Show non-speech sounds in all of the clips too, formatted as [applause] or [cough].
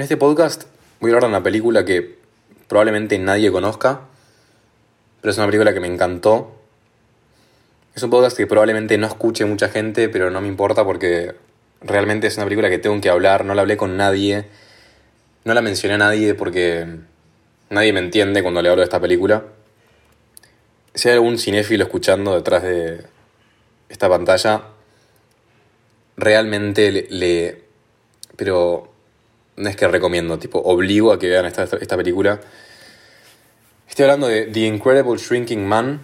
En este podcast voy a hablar de una película que probablemente nadie conozca, pero es una película que me encantó. Es un podcast que probablemente no escuche mucha gente, pero no me importa porque realmente es una película que tengo que hablar, no la hablé con nadie, no la mencioné a nadie porque nadie me entiende cuando le hablo de esta película. Si hay algún cinéfilo escuchando detrás de esta pantalla, realmente le, le pero no es que recomiendo, tipo, obligo a que vean esta, esta película. Estoy hablando de The Incredible Shrinking Man,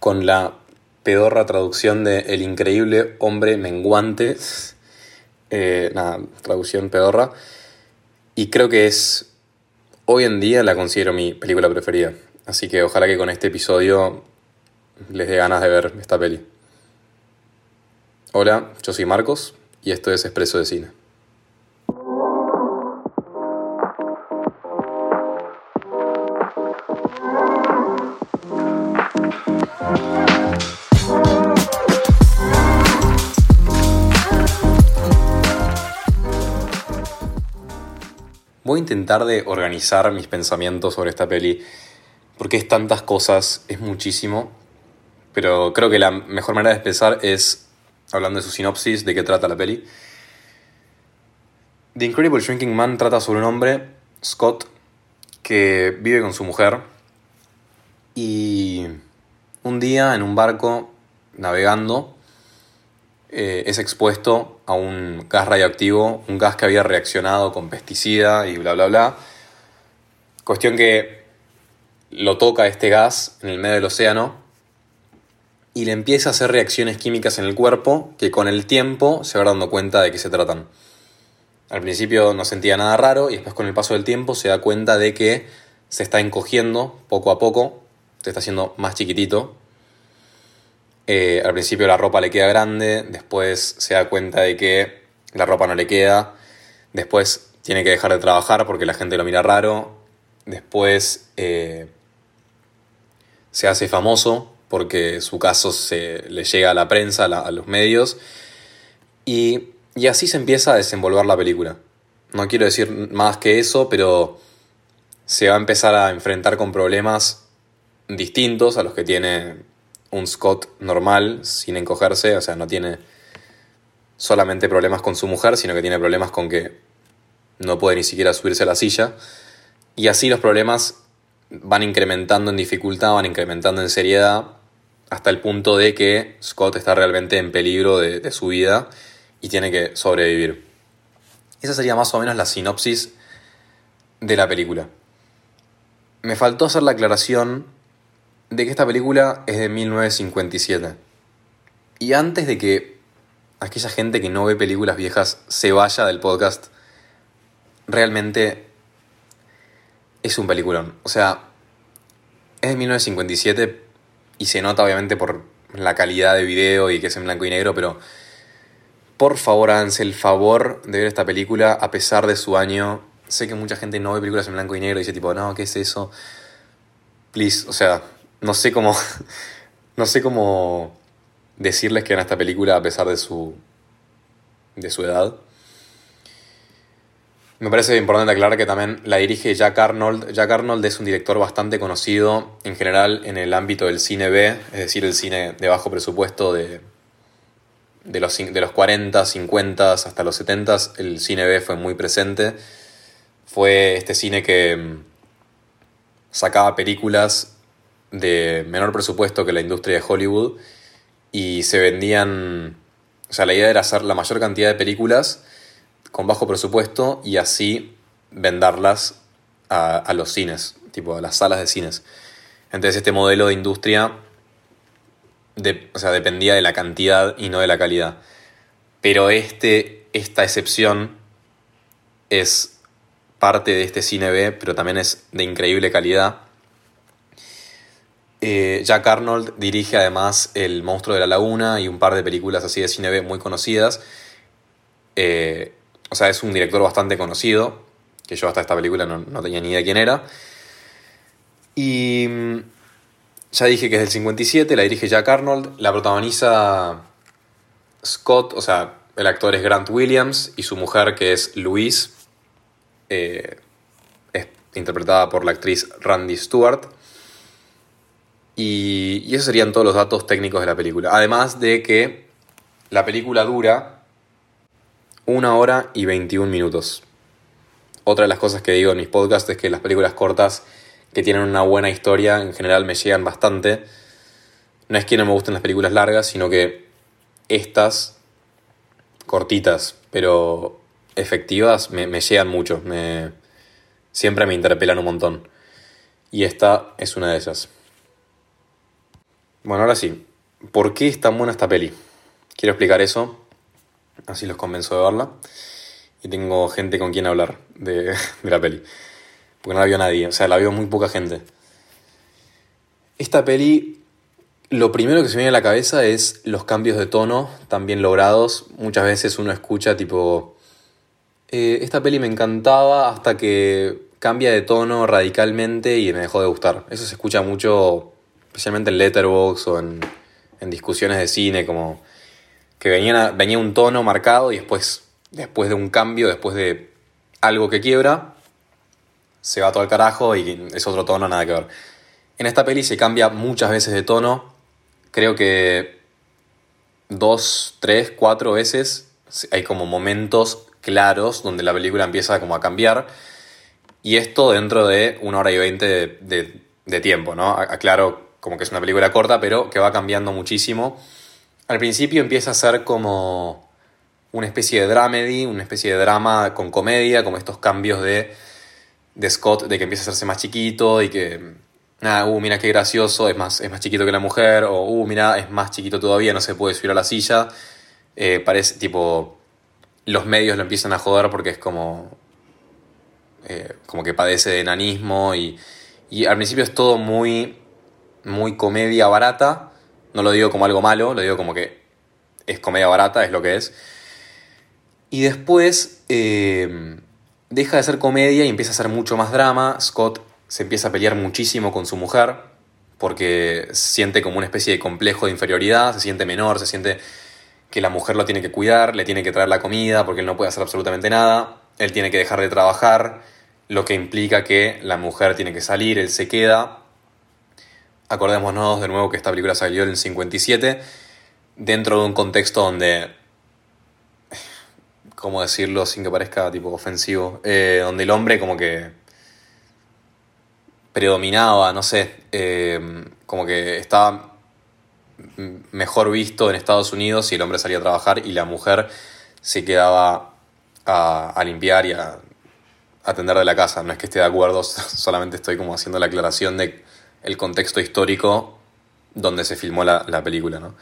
con la pedorra traducción de El increíble hombre menguante. Eh, nada, traducción pedorra. Y creo que es, hoy en día la considero mi película preferida. Así que ojalá que con este episodio les dé ganas de ver esta peli. Hola, yo soy Marcos y esto es Expreso de Cine. Voy a intentar de organizar mis pensamientos sobre esta peli, porque es tantas cosas, es muchísimo, pero creo que la mejor manera de empezar es hablando de su sinopsis, de qué trata la peli. The Incredible Shrinking Man trata sobre un hombre, Scott, que vive con su mujer y un día en un barco navegando eh, es expuesto a un gas radioactivo, un gas que había reaccionado con pesticida y bla, bla, bla. Cuestión que lo toca este gas en el medio del océano y le empieza a hacer reacciones químicas en el cuerpo que con el tiempo se va dando cuenta de que se tratan. Al principio no sentía nada raro y después con el paso del tiempo se da cuenta de que se está encogiendo poco a poco, se está haciendo más chiquitito eh, al principio la ropa le queda grande, después se da cuenta de que la ropa no le queda, después tiene que dejar de trabajar porque la gente lo mira raro, después eh, se hace famoso porque su caso se, le llega a la prensa, a, los medios, y, y así se empieza a desenvolver la película. No quiero decir más que eso, pero se va a empezar a enfrentar con problemas distintos a los que tiene un Scott normal, sin encogerse, o sea, no tiene solamente problemas con su mujer, sino que tiene problemas con que no puede ni siquiera subirse a la silla. Y así los problemas van incrementando en dificultad, van incrementando en seriedad, hasta el punto de que Scott está realmente en peligro de, de su vida y tiene que sobrevivir. Esa sería más o menos la sinopsis de la película. Me faltó hacer la aclaración de que esta película es de 1957. Y antes de que aquella gente que no ve películas viejas se vaya del podcast, realmente es un peliculón. O sea, es de 1957 y se nota obviamente por la calidad de video y que es en blanco y negro, pero por favor háganse el favor de ver esta película a pesar de su año. Sé que mucha gente no ve películas en blanco y negro y dice tipo, no, ¿qué es eso? Please, o sea, no sé cómo. [laughs] No sé cómo decirles que en esta película a pesar de su. de su edad. Me parece importante aclarar que también la dirige Jack Arnold. Jack Arnold es un director bastante conocido en general en el ámbito del cine B, es decir, el cine de bajo presupuesto de, de, los, de los 40, 50 hasta los 70. El cine B fue muy presente. Fue este cine que mm, sacaba películas de menor presupuesto que la industria de Hollywood y se vendían, o sea, la idea era hacer la mayor cantidad de películas con bajo presupuesto y así venderlas a, los cines, tipo a las salas de cines. Entonces este modelo de industria o sea, dependía de la cantidad y no de la calidad. Pero este, esta excepción es parte de este cine B, pero también es de increíble calidad eh, Jack Arnold dirige además El monstruo de la laguna y un par de películas así de cine B muy conocidas. Eh, o sea, es un director bastante conocido, que yo hasta esta película no, tenía ni idea de quién era. Y mm, ya dije que es del 57, la dirige Jack Arnold, la protagoniza Scott, o sea, el actor es Grant Williams y su mujer que es Louise. eh, es interpretada por la actriz Randy Stewart. Y, esos serían todos los datos técnicos de la película. Además de que la película dura una hora y 21 minutos. Otra de las cosas que digo en mis podcasts es que las películas cortas que tienen una buena historia en general me llegan bastante. No es que no me gusten las películas largas, sino que estas cortitas, pero efectivas, me, me llegan mucho. Me, siempre me interpelan un montón. Y esta es una de ellas. Bueno, ahora sí. ¿Por qué es tan buena esta peli? Quiero explicar eso. Así los convenzo de verla. Y tengo gente con quien hablar de, [laughs] la peli. Porque no la vio nadie. O sea, la vio muy poca gente. Esta peli lo primero que se viene a la cabeza es los cambios de tono tan bien logrados. Muchas veces uno escucha tipo, eh, esta peli me encantaba hasta que cambia de tono radicalmente y me dejó de gustar. Eso se escucha mucho, especialmente en Letterboxd o en, en discusiones de cine, como que venía, venía un tono marcado y después, después de un cambio, después de algo que quiebra, se va todo al carajo y es otro tono, nada que ver. En esta peli se cambia muchas veces de tono, creo que dos, tres, cuatro veces hay como momentos claros donde la película empieza como a cambiar. Y esto dentro de una hora y veinte de, de, de, tiempo, ¿no? Aclaro como que es una película corta, pero que va cambiando muchísimo. Al principio empieza a ser como una especie de dramedy, una especie de drama con comedia, como estos cambios de, de Scott, de que empieza a hacerse más chiquito y que nada, uh, mira qué gracioso, es más, es más chiquito que la mujer, o uh, mira, es más chiquito todavía, no se puede subir a la silla. Eh, parece tipo, los medios lo empiezan a joder porque es como, eh, como que padece de enanismo y, y al principio es todo muy, muy comedia barata. No lo digo como algo malo, lo digo como que es comedia barata, es lo que es. Y después eh, deja de ser comedia y empieza a ser mucho más drama. Scott se empieza a pelear muchísimo con su mujer porque siente como una especie de complejo de inferioridad, se siente menor, se siente que la mujer lo tiene que cuidar, le tiene que traer la comida porque él no puede hacer absolutamente nada, él tiene que dejar de trabajar, lo que implica que la mujer tiene que salir, él se queda. Acordémonos de nuevo que esta película salió en el 57, dentro de un contexto donde, ¿cómo decirlo sin que parezca tipo ofensivo? Eh, donde el hombre como que predominaba, no sé, eh, como que estaba mejor visto en Estados Unidos si el hombre salía a trabajar y la mujer se quedaba a, a limpiar y a atender de la casa. No es que esté de acuerdo, [laughs] solamente estoy como haciendo la aclaración de el contexto histórico donde se filmó la, la película, ¿no?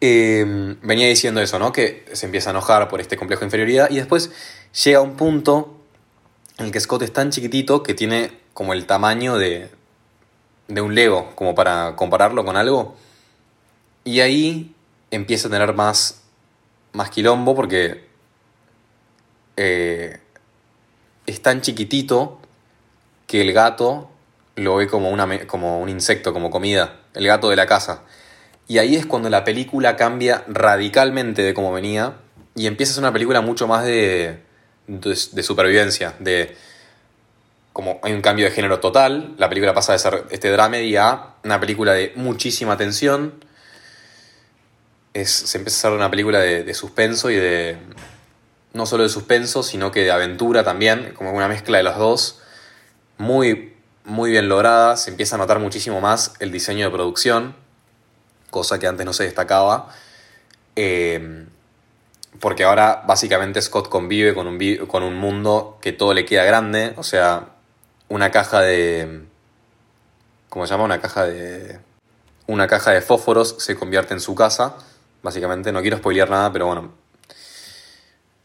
Eh, venía diciendo eso, ¿no? Que se empieza a enojar por este complejo de inferioridad y después llega un punto en el que Scott es tan chiquitito que tiene como el tamaño de, de un Lego, como para compararlo con algo. Y ahí empieza a tener más, más quilombo porque eh, es tan chiquitito que el gato lo ve como, una, como un insecto, como comida, el gato de la casa. Y ahí es cuando la película cambia radicalmente de cómo venía y empieza a ser una película mucho más de, de, de supervivencia, de como hay un cambio de género total, la película pasa de ser este dramedy a una película de muchísima tensión. Es, se empieza a ser una película de, de, suspenso y de. no solo de suspenso, sino que de aventura también, como una mezcla de los dos. Muy, muy bien lograda. Se empieza a notar muchísimo más el diseño de producción, cosa que antes no se destacaba. Eh, porque ahora básicamente Scott convive con un, con un mundo que todo le queda grande, o sea, una caja de... ¿Cómo se llama? Una caja de... Una caja de fósforos se convierte en su casa, básicamente. No quiero spoilear nada, pero bueno.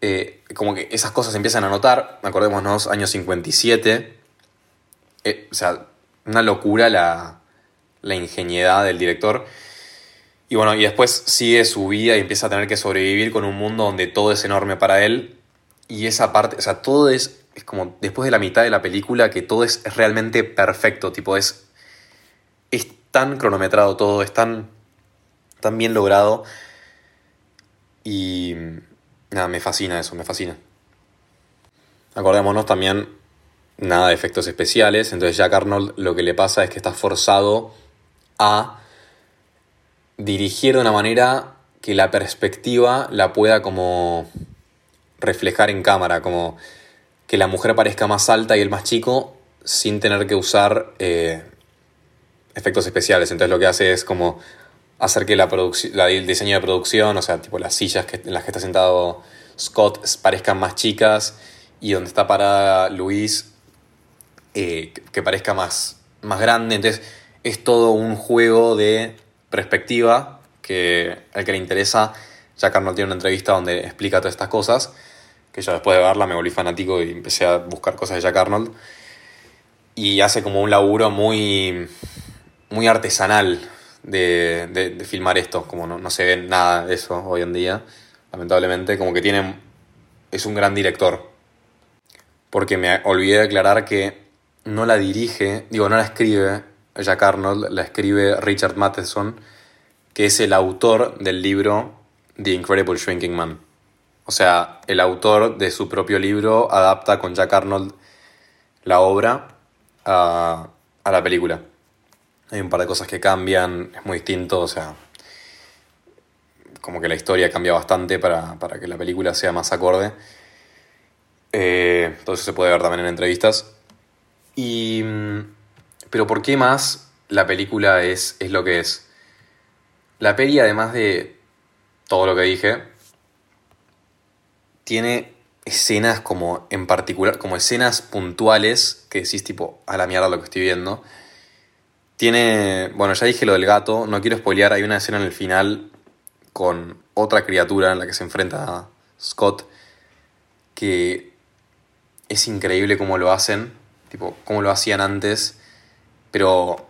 Eh, como que esas cosas empiezan a notar. Acordémonos, año 57. Eh, o sea, una locura la, la ingeniedad del director. Y bueno, y después sigue su vida y empieza a tener que sobrevivir con un mundo donde todo es enorme para él. Y esa parte, o sea, todo es es como después de la mitad de la película que todo es realmente perfecto, tipo es, es tan cronometrado todo, es tan, tan bien logrado y nada, me fascina eso, me fascina. acordémonos también, nada de efectos especiales, entonces Jack Arnold lo que le pasa es que está forzado a dirigir de una manera que la perspectiva la pueda como reflejar en cámara, como que la mujer parezca más alta y el más chico sin tener que usar eh, efectos especiales. Entonces lo que hace es como hacer que la, la el diseño de producción, o sea, tipo las sillas que, en las que está sentado Scott parezcan más chicas y donde está parada Luis eh, que parezca más, más grande. Entonces es todo un juego de perspectiva que al que le interesa, Jack Arnold tiene una entrevista donde explica todas estas cosas, que yo después de verla me volví fanático y empecé a buscar cosas de Jack Arnold. Y hace como un laburo muy, muy artesanal de, de, filmar esto, como no, no, se ve nada de eso hoy en día, lamentablemente, como que tiene, es un gran director. Porque me olvidé de aclarar que no la dirige, digo, no la escribe Jack Arnold, la escribe Richard Matheson, que es el autor del libro The Incredible Shrinking Man. O sea, el autor de su propio libro adapta con Jack Arnold la obra a, la película. Hay un par de cosas que cambian, es muy distinto, o sea, como que la historia cambia bastante para, que la película sea más acorde. Eh, todo eso se puede ver también en entrevistas. Y, pero ¿por qué más la película es, es lo que es? La peli, además de todo lo que dije, tiene escenas como en particular, como escenas puntuales que decís tipo, a la mierda lo que estoy viendo. Tiene, bueno, ya dije lo del gato, no quiero spoilear, hay una escena en el final con otra criatura en la que se enfrenta Scott que es increíble cómo lo hacen, tipo, cómo lo hacían antes, pero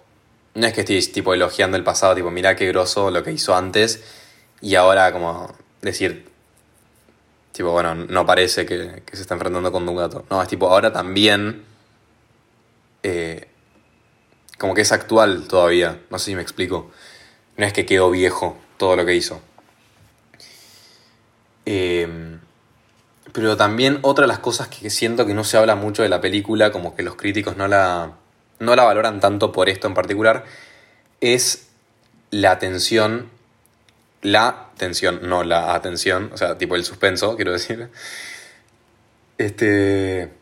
no es que estéis tipo elogiando el pasado, tipo, mirá qué groso lo que hizo antes y ahora como decir, tipo, bueno, no parece que, se está enfrentando con un gato. No, es tipo, ahora también, eh, como que es actual todavía, no sé si me explico. No es que quedó viejo todo lo que hizo. Eh, pero también otra de las cosas que siento que no se habla mucho de la película, como que los críticos no la no la valoran tanto por esto en particular, es la tensión, la tensión, no la atención, o sea, tipo el suspenso, quiero decir. Este.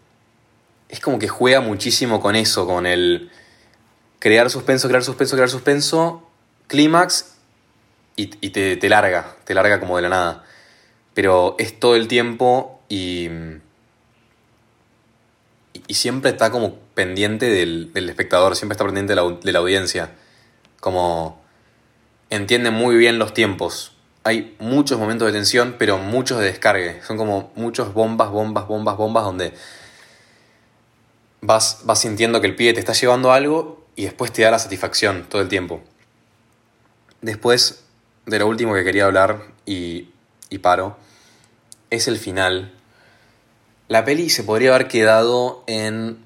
Es como que juega muchísimo con eso, con el crear suspenso, crear suspenso, crear suspenso, clímax y, te, te larga, te larga como de la nada. Pero es todo el tiempo y y siempre está como pendiente del, espectador, siempre está pendiente de la, audiencia. Como entiende muy bien los tiempos. Hay muchos momentos de tensión, pero muchos de descargue. Son como muchos bombas, bombas, bombas, bombas, donde vas, vas sintiendo que el pibe te está llevando algo y después te da la satisfacción todo el tiempo. Después de lo último que quería hablar y, y paro, es el final la peli se podría haber quedado en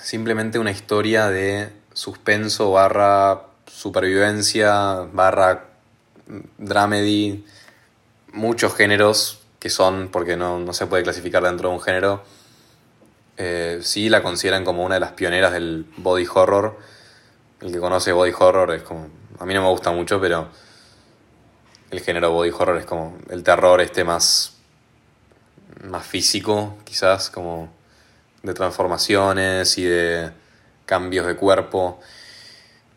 simplemente una historia de suspenso barra supervivencia barra dramedy, muchos géneros que son, porque no, se puede clasificar dentro de un género, eh, sí la consideran como una de las pioneras del body horror. El que conoce body horror es como, a mí no me gusta mucho, pero el género body horror es como el terror este más más físico, quizás, como de transformaciones y de cambios de cuerpo.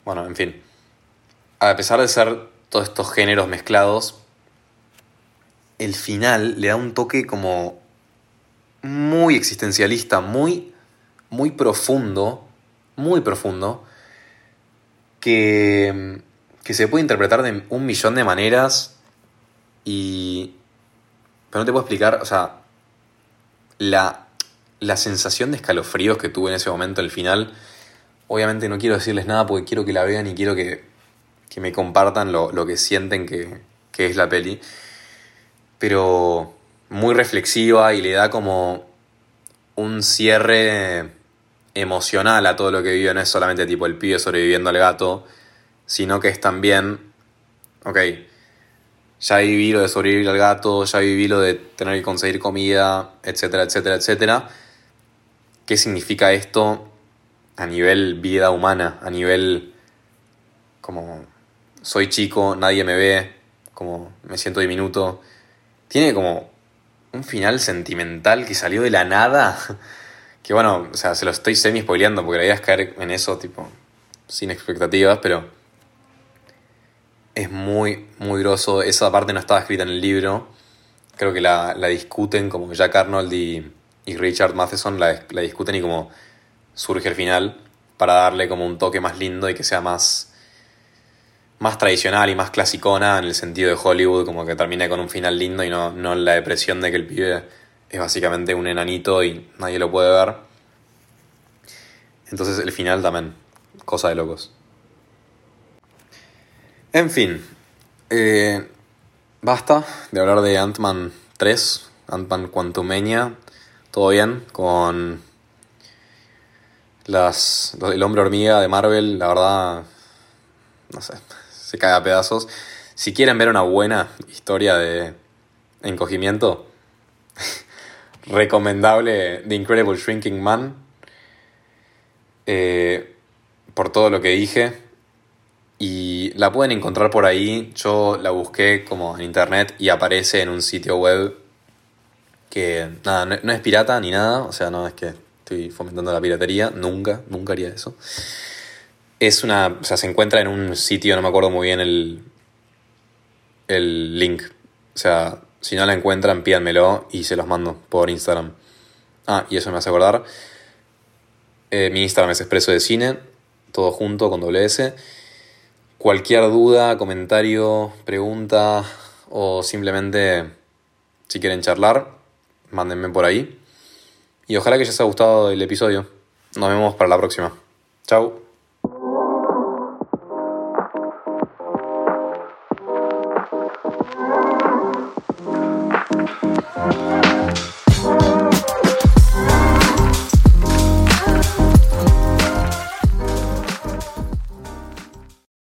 Bueno, en fin. A pesar de ser todos estos géneros mezclados, el final le da un toque como muy existencialista, muy, muy profundo, muy profundo, que, que se puede interpretar de un millón de maneras y... Pero no te puedo explicar, o sea, la, sensación de escalofríos que tuve en ese momento al final, obviamente no quiero decirles nada porque quiero que la vean y quiero que, me compartan lo, que sienten que, es la peli, pero muy reflexiva y le da como un cierre emocional a todo lo que vive, no es solamente tipo el pibe sobreviviendo al gato, sino que es también, ok, ya viví lo de sobrevivir al gato, ya viví lo de tener que conseguir comida, etcétera, etcétera, etcétera. ¿Qué significa esto a nivel vida humana, a nivel como soy chico, nadie me ve, como me siento diminuto? Tiene como un final sentimental que salió de la nada. [laughs] Que bueno, o sea, se lo estoy semi spoileando porque la idea es caer en eso, tipo, sin expectativas, pero es muy, muy groso. Esa parte no estaba escrita en el libro. Creo que la, discuten como Jack Arnold y, Richard Matheson la, la, discuten y como surge el final para darle como un toque más lindo y que sea más, más tradicional y más clasicona en el sentido de Hollywood, como que termine con un final lindo y no, no la depresión de que el pibe es básicamente un enanito y nadie lo puede ver. Entonces el final también, cosa de locos. En fin, eh, basta de hablar de Ant-Man 3, Ant-Man Quantumania, todo bien con las, el hombre hormiga de Marvel, la verdad, no sé, se cae a pedazos. Si quieren ver una buena historia de encogimiento, [laughs] recomendable The Incredible Shrinking Man, eh, por todo lo que dije y la pueden encontrar por ahí. Yo la busqué como en internet y aparece en un sitio web que nada, no, es pirata ni nada, o sea, no es que estoy fomentando la piratería, nunca, nunca haría eso. Es una, o sea, se encuentra en un sitio, no me acuerdo muy bien el, el link. O sea, si no la encuentran, pídanmelo y se los mando por Instagram. Ah, y eso me hace acordar. Eh, mi Instagram es Expreso de Cine, todo junto con doble S. Cualquier duda, comentario, pregunta o simplemente si quieren charlar, mándenme por ahí. Y ojalá que les haya gustado el episodio. Nos vemos para la próxima. Chao.